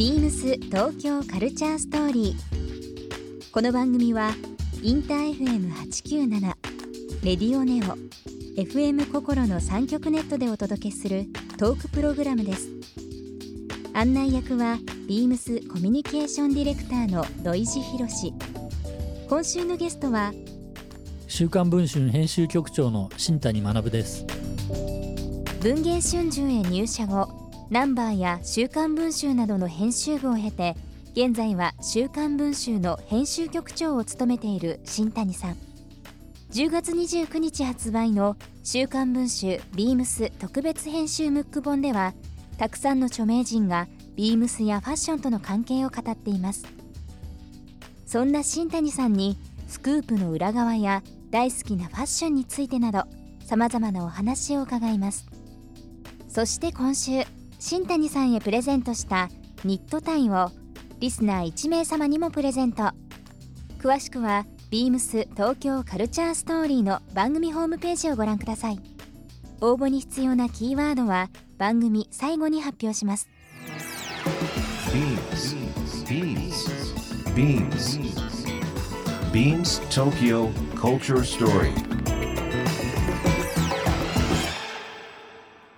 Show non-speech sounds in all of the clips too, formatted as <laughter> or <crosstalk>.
ビームス東京カルチャーストーリー。この番組はインター FM897 レディオネオ FM 心の三極ネットでお届けするトークプログラムです。案内役はビームスコミュニケーションディレクターの土井博志。今週のゲストは週刊文春編集局長の新谷学です文藝春秋へ入社後ナンバーや週刊文春などの編集部を経て現在は週刊文春の編集局長を務めている新谷さん。10月29日発売の週刊文春ビームス特別編集ムック本ではたくさんの著名人がビームスやファッションとの関係を語っています。そんな新谷さんにスクープの裏側や大好きなファッションについてなどさまざまなお話を伺います。そして今週新谷さんへプレゼントしたニットタイをリスナー1名様にもプレゼント詳しくはビームス東京カルチャーストーリーの番組ホームページをご覧ください応募に必要なキーワードは番組最後に発表します Beams. Beams. Beams Tokyo Culture Story.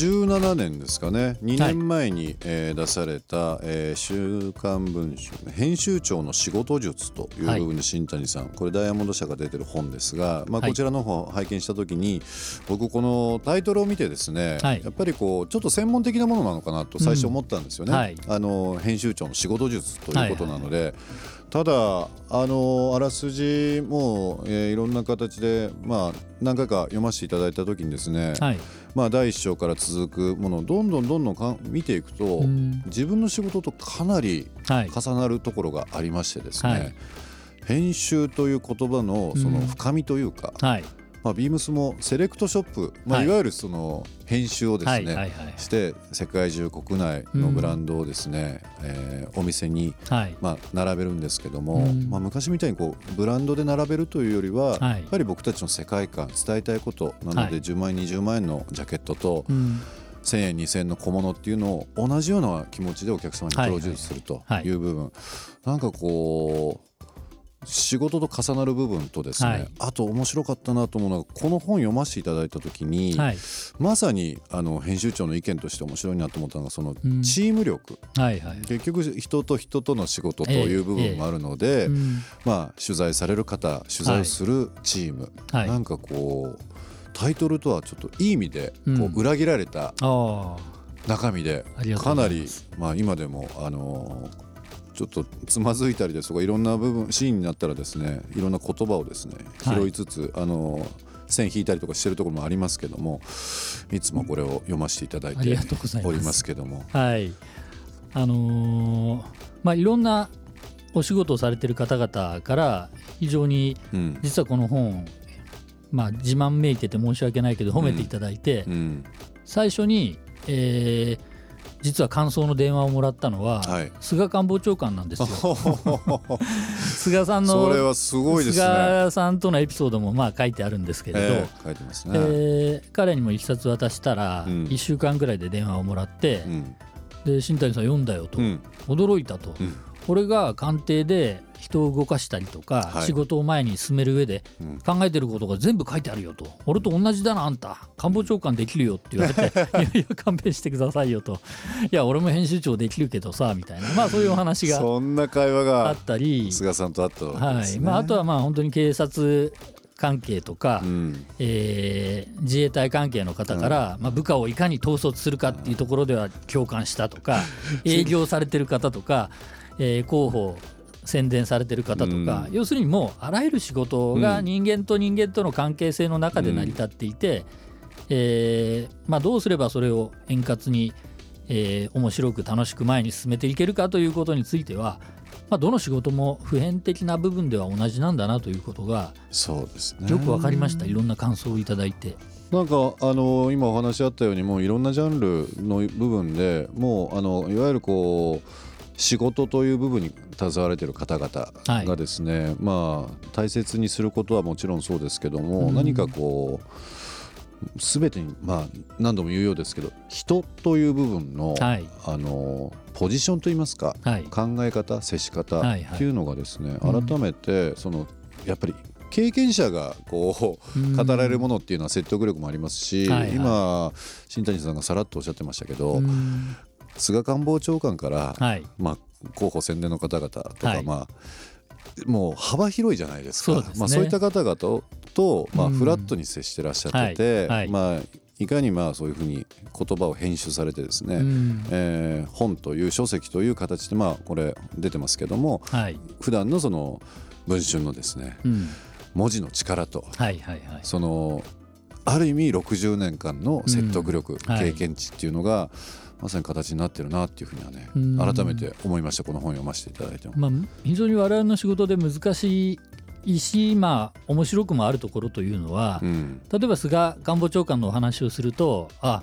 17年ですかね。2年前に、えー出された、えー週刊文春」編集長の仕事術」という部分で新谷さん、これダイヤモンド社が出てる本ですが、まあ、はい。こちらの方拝見した時に、僕このタイトルを見てですね、はい。やっぱりこうちょっと専門的なものなのかなと最初思ったんですよね、うん。はい。あの編集長の仕事術ということなので。ただあのあらすじも、えーいろんな形で、まあ、何回か読ませていただいた時にですね、はい。まあ、第一章から続くものをどんどんどんどんかん見ていくと、うん。自分の仕事とかなりはい。重なるところがありましてですね、はい。編集という言葉のそのうん。深みというか、はいまあ、ビームスもセレクトショップ、まあ、はい。いわゆるその編集をですね、して世界中国内のブランドをですね、えーお店にはい。まあ、並べるんですけども、うん。まあ、昔みたいにこうブランドで並べるというよりは、はい。やっぱり僕たちの世界観伝えたいことなので、はい。10万円20万円のジャケットとうん。1000円2000円の小物っていうのを同じような気持ちでお客様にプロデュースするとはい。いう部分、なんかこう仕事と重なる部分とですね、はい。あと面白かったなと思うのはこの本読ませていただいた時に、はい。まさにあの編集長の意見として面白いなと思ったのがそのうん。チーム力、はいはい結局人と人との仕事という部分もあるので、うん。まあ、取材される方取材をするチーム、はい。なんかこうタイトルとはちょっといい意味でこうん。う裏切られた中身でかなりまあ今でもあのーちょっとつまずいたりですとかいろんな部分シーンになったらですねいろんな言葉をですねはい。拾いつつ、あのー線引いたりとかしてるところもありますけどもいつもこれを読ませていただいてありがとうございます。おりますけどもはい。あのーまあいろんなお仕事をされてる方々から非常にうん。実はこの本まあ自慢めいてて申し訳ないけど褒めていただいて、うん。最初に、えー実は感想の電話をもらったのは、はい。菅官房長官なんですよ。<laughs> 菅さんのそれはすごいですね。菅さんとのエピソードもまあ書いてあるんですけれど、ええ書いてますね。えー彼にも一冊渡したらうん。1週間ぐらいで電話をもらって、うん。で新谷さん読んだよと、うん。驚いたと、うん。俺が官邸で人を動かしたりとか、はい。仕事を前に進める上でうん。考えてることが全部書いてあるよと。俺と同じだなあんた。官房長官できるよって言われて <laughs> いやいや勘弁してくださいよと。いや俺も編集長できるけどさみたいな。まあそういうお話がそんな会話あがったり、菅さんとあったわけはい。まあ、あとはまあ本当に警察関係とか、うん。えー自衛隊関係の方から、まあ、部下をいかに統率するかっていうところでは共感したとか <laughs> 営業されてる方とか、えー広報宣伝されてる方とか、うん。要するにもうあらゆる仕事が人間と人間との関係性の中で成り立っていて、えーまあ、どうすればそれを円滑に、えー面白く楽しく前に進めていけるかということについては、まあ、どの仕事も普遍的な部分では同じなんだなということがそうですね。よく分かりました。いろんな感想をいただいて。なんかあの今お話あったようにもういろんなジャンルの部分でもうあのいわゆるこう仕事という部分に携われている方々はいがですね、まあ大切にすることはもちろんそうですけども、うん。何かこう全てにまあ何度も言うようですけど人という部分の、はい。あのポジションといいますか、はい。考え方接し方はいはい。っていうのがですね、うん。改めてそのやっぱり経験者がこう語られるものっていうのは説得力もありますし、はいはい。今新谷さんがさらっとおっしゃってましたけど、うん菅官房長官から、はい。まあ、候補宣伝の方々とか、はい。まあもう幅広いじゃないですか。そうね。まあ、そういった方々とと、まあ、うん。フラットに接してらっしゃってて、はい。はい。まあ、いかにまあそういうふうに言葉を編集されてですね、うん。えー本という書籍という形でまあこれ出てますけどもはい。普段のその文春のですねうん。文字の力とはいはいはい。そのある意味60年間の説得力、うん。はい。経験値っていうのがまさに形になってるなっていうふうにはねうん。改めて思いました。この本を読ませていただいても。まあ、非常に我々の仕事で難しいし、まあ、面白くもあるところというのは、うん。例えば菅官房長官のお話をするとあ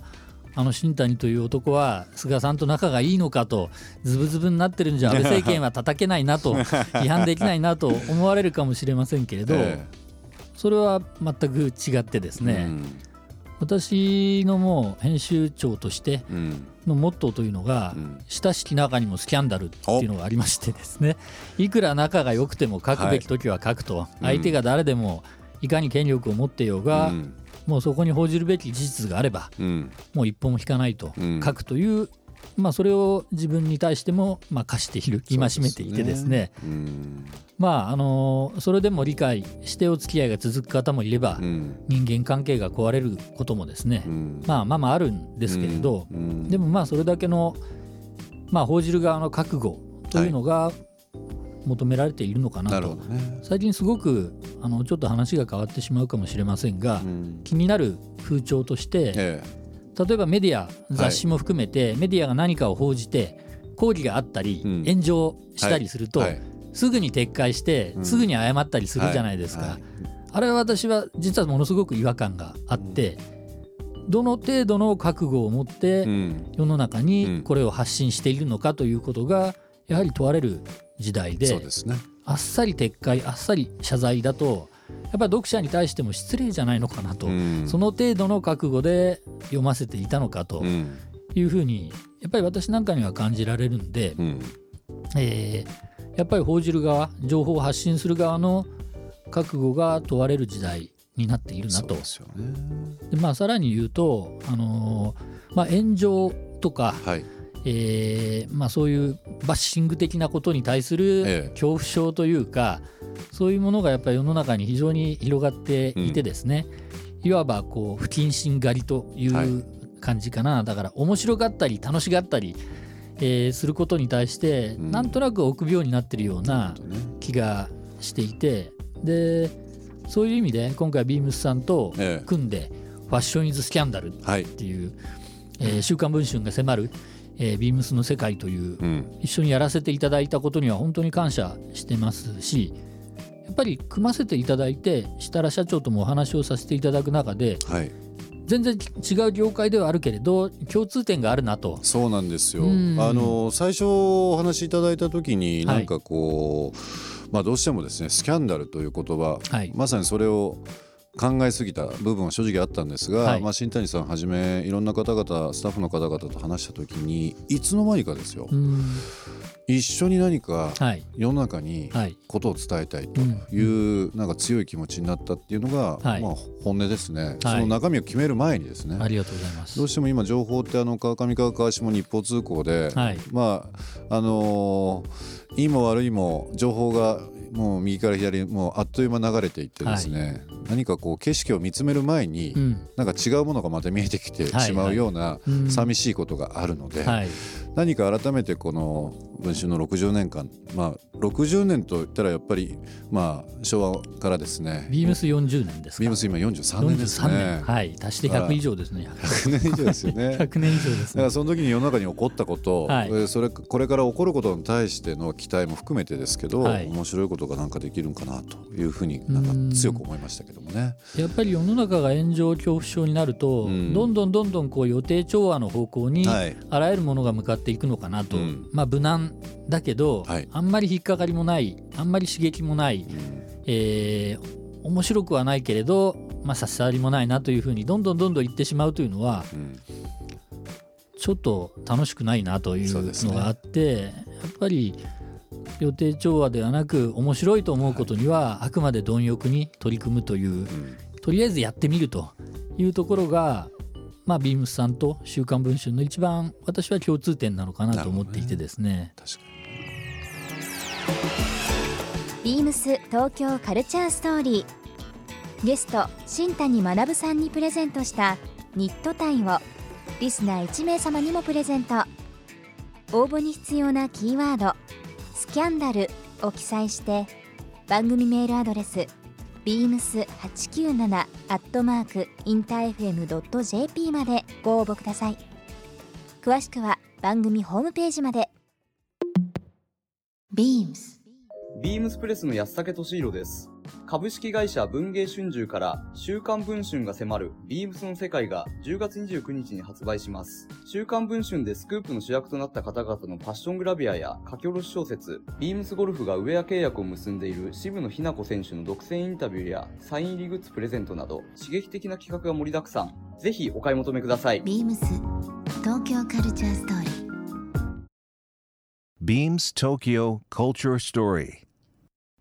あの新谷という男は菅さんと仲がいいのかとズブズブになってるんじゃ安倍政権は叩けないなと <laughs> 批判できないなと思われるかもしれませんけれど、<laughs> えそれは全く違ってですえね、私のもう編集長としてのモットーというのが、うん。親しき中にもスキャンダルっていうのがありましてですねいくら仲が良くても書くべき時は書くと、相手が誰でもいかに権力を持っていようが、うん。もうそこに報じるべき事実があればうん。もう一本も引かないとうん。書くという、まあ、それを自分に対してもまあ課している戒めていてですね。うん。まああのそれでも理解してお付き合いが続く方もいれば、うん。人間関係が壊れることもですね、うん。まあまあまああるんですけれど、うん。でもまあそれだけの、まあ、報じる側の覚悟というのが求められているのかなと。最近すごくあのちょっと話が変わってしまうかもしれませんが、うん。気になる風潮としてえ例えばメディア雑誌も含めて、メディアが何かを報じて抗議があったり、うん。炎上したりすると、えはい。すぐに撤回して、うん。すぐに謝ったりするじゃないですか、はい。はいあれは私は実はものすごく違和感があって、どの程度の覚悟を持ってうん。世の中うにん。これを発信しているのかということがやはり問われる時代でそうですね。あっさり撤回あっさり謝罪だとやっぱり読者に対しても失礼じゃないのかなと、うんその程度の覚悟で読ませていたのかとうんいうふうにやっぱり私なんかには感じられるんで、うんえーやっぱり報じる側情報を発信する側の覚悟が問われる時代になっているなとで。ね。でまあ、さらに言うと、あのーまあ、炎上とか、はい。えーまあ、そういうバッシング的なことに対すえるえ恐怖症というか、そういうものがやっぱり世の中に非常に広がっていてですね、いわばこう不謹慎狩りといはいう感じかな、だから面白がったり楽しがったり、えーすることに対して、うんなんとなく臆病になってるようなね気がしていてでそういう意味で今回ビームスさんとええ組んで「ファッション・イズ・スキャンダル」はい。っていう、えー週刊文春が迫る、えービームスの世界といううん。一緒にやらせていただいたことには本当に感謝してますしやっぱり組ませていただいて設楽社長ともお話をさせていただく中ではい。全然違う業界ではあるけれど共通点があるなと。そうなんですよ。うんあの最初お話しいただいた時にはいなんかこう、まあどうしてもですねスキャンダルという言葉、はいまさにそれを考えすぎた部分は正直あったんですが、はいまあ新谷さんはじめいろんな方々スタッフの方々と話した時にいつの間にかですよ、うん一緒に何かはい。世の中にはい。ことを伝えたいとうんいうなんか強い気持ちになったっていうのが、はい。まあ本音ですね、その中身を決める前にですね、ありがとうございます。どうしても今情報ってあの川上川川下に一方通行で、はい。まああのーいいも悪いも情報がもう右から左にもうあっという間流れていってですね、何かこう景色を見つめる前に、うん。なんか違うものがまた見えてきてはいしまうようなうん。寂しいことがあるので、はい。何か改めてこの文春の60年間。まあ60年といったらやっぱりまあ昭和からですね。ビームス40年ですか。ビームス今43年です43ね年。はい。足して100以上ですね100年以上ですよね。<laughs> 100年以上ですね。だからその時に世の中に起こったこと、はい。えーそれこれから起こることに対しての期待も含めてですけど、はい。面白いことがなんかできるんかなというふうになんか強く思いましたけどもね。やっぱり世の中が炎上恐怖症になると、うん。どんどんどんどんこう予定調和の方向にはい。あらゆるものが向かっていくのかなと、うん。まあ無難だけど、はい。あんまり引っかかりもないあんまり刺激もない、えー面白くはないけれど、まあ、差し障りもないなというふうにどんどんどんどん言ってしまうというのはうん。ちょっと楽しくないなというのがあって、やっぱり予定調和ではなく面白いと思うことには、あくまで貪欲に取り組むといううん。とりあえずやってみるというところが、まあ、ビームスさんと「週刊文春」の一番私は共通点なのかなと思っていてですね。確かビームス東京カルチャーストーリー。ゲスト新谷学さんにプレゼントしたニットタイをリスナー1名様にもプレゼント。応募に必要なキーワード「スキャンダル」を記載して番組メールアドレス beams897 アットマークインター FM.jp までご応募ください。詳しくは番組ホームページまで。BEAMS ビームスプレスの安武俊弘です。株式会社文芸春秋から週刊文春が迫るビームスの世界が10月29日に発売します。週刊文春でスクープの主役となった方々のファッショングラビアや書き下ろし小説、ビームスゴルフがウェア契約を結んでいる渋野日向子選手の独占インタビューやサイン入りグッズプレゼントなど刺激的な企画が盛りだくさん。ぜひお買い求めください。BEAMS 東京カルチャーストーリー Beams Tokyo Culture Story.